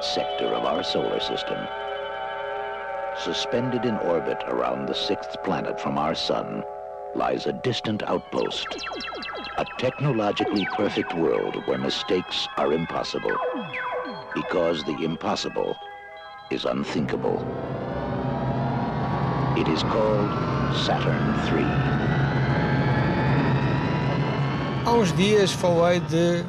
isolated sector of our solar system. Suspended in orbit around the sixth planet from our sun lies a distant outpost. A technologically perfect world where mistakes are impossible. Because the impossible is unthinkable. It is called Saturn III. Há uns dias falei de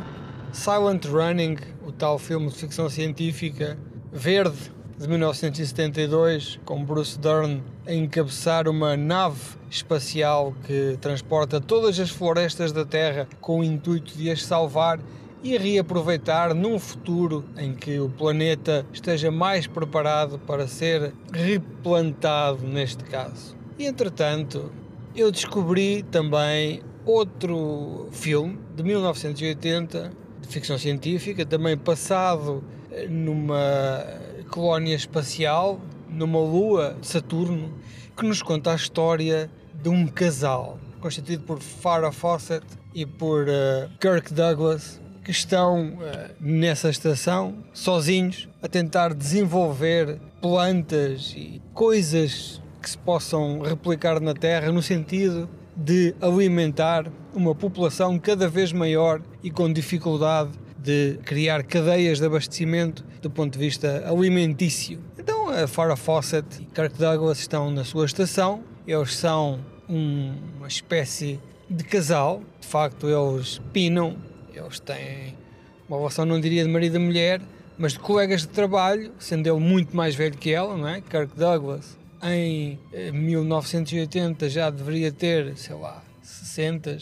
Silent Running, o tal filme de ficção científica verde de 1972, com Bruce Dern a encabeçar uma nave espacial que transporta todas as florestas da Terra com o intuito de as salvar e reaproveitar num futuro em que o planeta esteja mais preparado para ser replantado neste caso. E entretanto, eu descobri também outro filme de 1980 de ficção científica, também passado numa colónia espacial, numa lua de Saturno, que nos conta a história de um casal constituído por Farrah Fawcett e por uh, Kirk Douglas, que estão uh, nessa estação sozinhos a tentar desenvolver plantas e coisas que se possam replicar na Terra no sentido de alimentar uma população cada vez maior e com dificuldade de criar cadeias de abastecimento do ponto de vista alimentício. Então a Farrah Fawcett e Kirk Douglas estão na sua estação, eles são um, uma espécie de casal, de facto eles pinam, eles têm uma relação não diria de marido e mulher, mas de colegas de trabalho, sendo ele muito mais velho que ela, não é? Kirk Douglas em 1980 já deveria ter, sei lá, 60,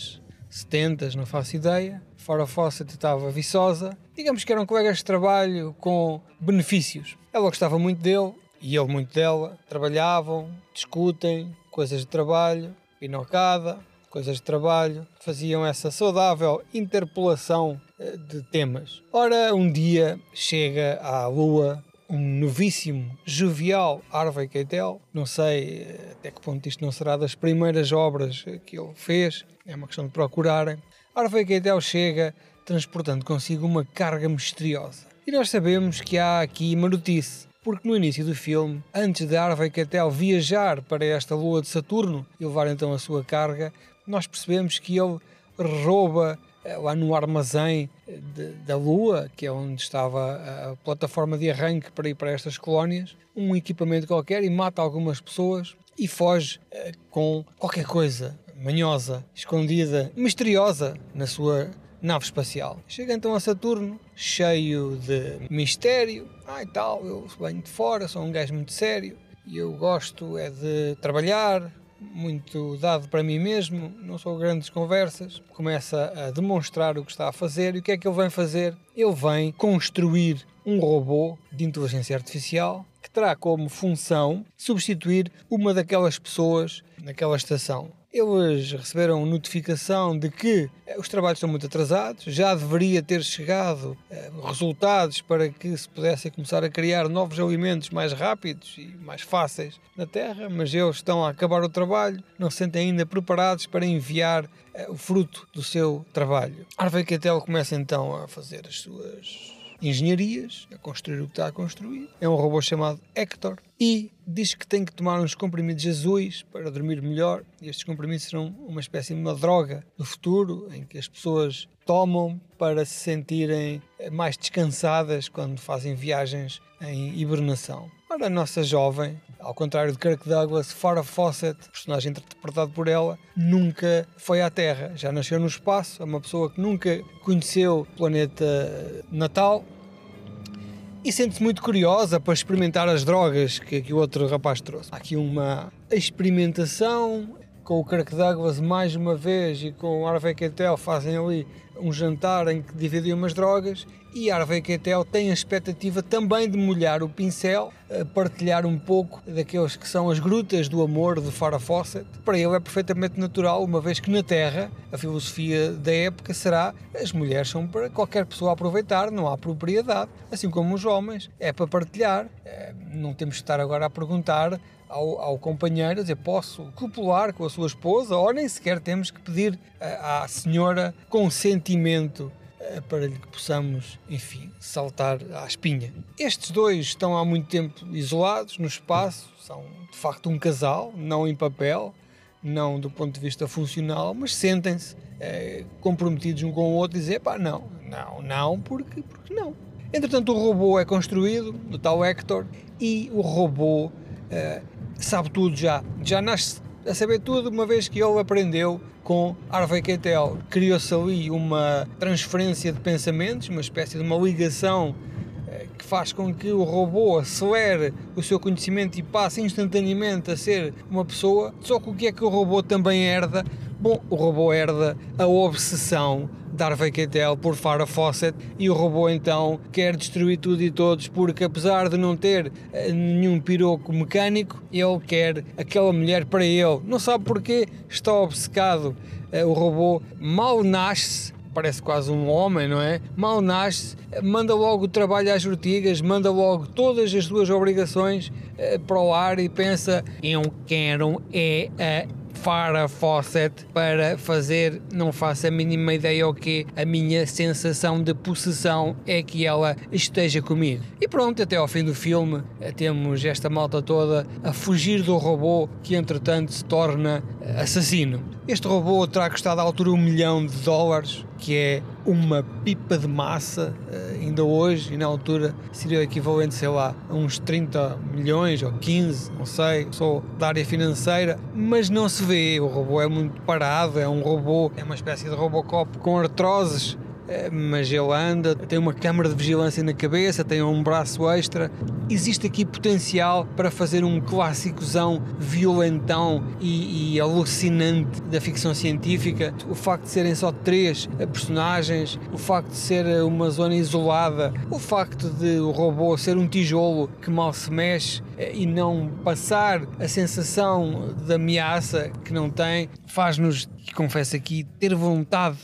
70, não faço ideia. Fora Fawcett estava viçosa. Digamos que eram colegas de trabalho com benefícios. Ela gostava muito dele e ele muito dela. Trabalhavam, discutem, coisas de trabalho, pinocada, coisas de trabalho. Faziam essa saudável interpolação eh, de temas. Ora, um dia chega à Lua um novíssimo, jovial Harvey Keitel. Não sei eh, até que ponto isto não será das primeiras obras que ele fez, é uma questão de procurarem. Harvey Keitel chega transportando consigo uma carga misteriosa. E nós sabemos que há aqui uma notícia, porque no início do filme, antes de Harvey Keitel viajar para esta lua de Saturno e levar então a sua carga, nós percebemos que ele rouba lá no armazém de, da Lua, que é onde estava a plataforma de arranque para ir para estas colónias, um equipamento qualquer e mata algumas pessoas e foge uh, com qualquer coisa manhosa, escondida, misteriosa na sua nave espacial. Chega então a Saturno, cheio de mistério. E tal, eu venho de fora, sou um gajo muito sério e eu gosto é de trabalhar, muito dado para mim mesmo, não sou grandes conversas, começa a demonstrar o que está a fazer e o que é que ele vem fazer? Ele vem construir um robô de inteligência artificial que terá como função substituir uma daquelas pessoas naquela estação. Eles receberam notificação de que eh, os trabalhos estão muito atrasados, já deveria ter chegado eh, resultados para que se pudessem começar a criar novos alimentos mais rápidos e mais fáceis na Terra, mas eles estão a acabar o trabalho, não se sentem ainda preparados para enviar eh, o fruto do seu trabalho. Harvey Keitel começa então a fazer as suas engenharias, a construir o que está a construir. É um robô chamado Hector e diz que tem que tomar uns comprimidos azuis para dormir melhor. E estes comprimidos serão uma espécie de uma droga do futuro em que as pessoas tomam para se sentirem mais descansadas quando fazem viagens em hibernação. Ora, a nossa jovem, ao contrário de Kirk Douglas, Farrah Fawcett, personagem interpretado por ela, nunca foi à Terra. Já nasceu no espaço, é uma pessoa que nunca conheceu o planeta natal e sente-se muito curiosa para experimentar as drogas que, que o outro rapaz trouxe. Há aqui uma experimentação com o Kirk Douglas mais uma vez e com o Harvey Keitel fazem ali um jantar em que dividem umas drogas e Harvey Keitel tem a expectativa também de molhar o pincel, partilhar um pouco daqueles que são as grutas do amor de Farrah Fawcett. Para ele é perfeitamente natural, uma vez que na Terra a filosofia da época será as mulheres são para qualquer pessoa aproveitar, não há propriedade, assim como os homens, é para partilhar. É, não temos que estar agora a perguntar ao, ao, companheiro, dizer, posso copular com a sua esposa, ou nem sequer temos que pedir à senhora consentimento eh, para que possamos, enfim, saltar à espinha. Estes dois estão há muito tempo isolados no espaço, são de facto um casal, não em papel, não do ponto de vista funcional, mas sentem-se é, comprometidos um com o outro e dizem, pá, não, não, não, porque, porque não. Entretanto, o robô é construído, o tal Hector, e o robô é, sabe tudo já, já nasce a saber tudo, uma vez que ele aprendeu com Harvey Keitel. Criou-se ali uma transferência de pensamentos, uma espécie de uma ligação que faz com que o robô acelere o seu conhecimento e passe instantaneamente a ser uma pessoa. Só que o que é que o robô também herda? Bom, o robô herda a obsessão Harvey Keitel por Farah Fawcett e o robô então quer destruir tudo e todos porque apesar de não ter eh, nenhum piroco mecânico, ele quer aquela mulher para ele. Não sabe porquê, está obcecado. Eh, o robô mal nasce parece quase um homem, não é? Mal nasce, manda logo o trabalho às urtigas, manda logo todas as suas obrigações para o ar e pensa: eu quero é a Farah Fawcett para fazer, não faço a mínima ideia o que a minha sensação de possessão é que ela esteja comigo. E pronto, até ao fim do filme eh, temos esta malta toda a fugir do robô que entretanto se torna eh, assassino. Este robô terá custado à altura um milhão de dólares, que é uma pipa de massa eh, ainda hoje, e na altura seria o equivalente, sei lá, a uns 30 milhões ou 15, não sei, sou da área financeira, mas não se vê, o robô é muito parado, é um robô, é uma espécie de Robocop com artroses mas ele anda, tem uma câmara de vigilância na cabeça, tem um braço extra. Existe aqui potencial para fazer um clássicozão violentão e, e alucinante da ficção científica. O facto de serem só três eh, personagens, o facto de ser eh, uma zona isolada, o facto de o robô ser um tijolo que mal se mexe e não passar a sensação de ameaça que não tem, faz-nos, confesso aqui, ter vontade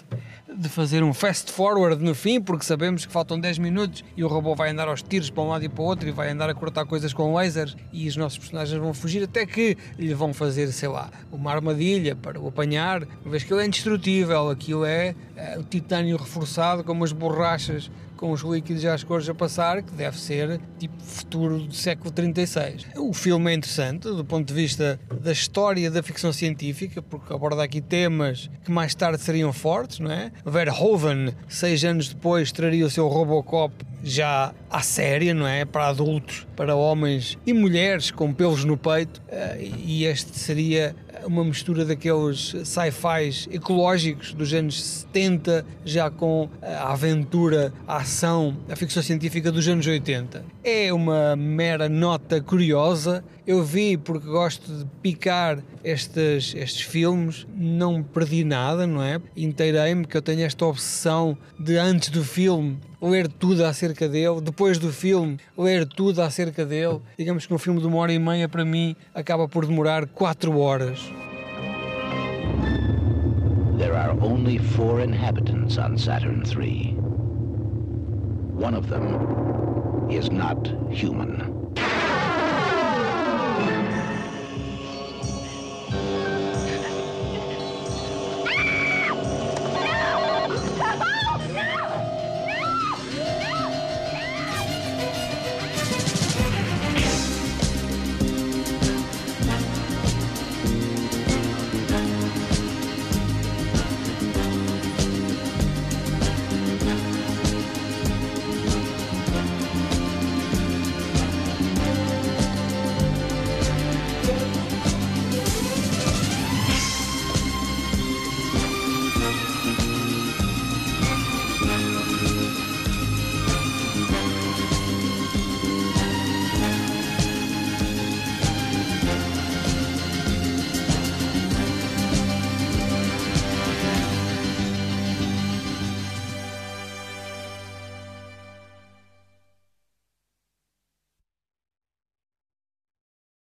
de fazer um fast forward no fim, porque sabemos que faltam 10 minutos e o robô vai andar aos tiros para um lado e para o outro e vai andar a cortar coisas com lasers e os nossos personagens vão fugir até que lhe vão fazer, sei lá, uma armadilha para o apanhar, uma vez que ele é indestrutível, aquilo é, o titânio reforçado com umas borrachas com os líquidos e as cores a passar, que deve ser tipo futuro do século 36. O filme é interessante do ponto de vista da história da ficção científica, porque aborda aqui temas que mais tarde seriam fortes, não é? Verhoeven, seis anos depois, traria o seu Robocop já à séria, não é? Para adultos, para homens e mulheres com pelos no peito, eh, e este seria uma mistura daqueles sci-fis ecológicos dos anos 70, já com a aventura, a ação, a ficção científica dos anos 80. É uma mera nota curiosa. Eu vi porque gosto de picar estes, estes filmes, não perdi nada, não é? Inteirei-me que eu tenho esta obsessão de antes do filme ler tudo acerca dele, depois do filme ler tudo acerca dele. Digamos que um filme de uma hora e meia para mim acaba por demorar quatro horas. There are only four inhabitants on Saturn III. One of them is not human.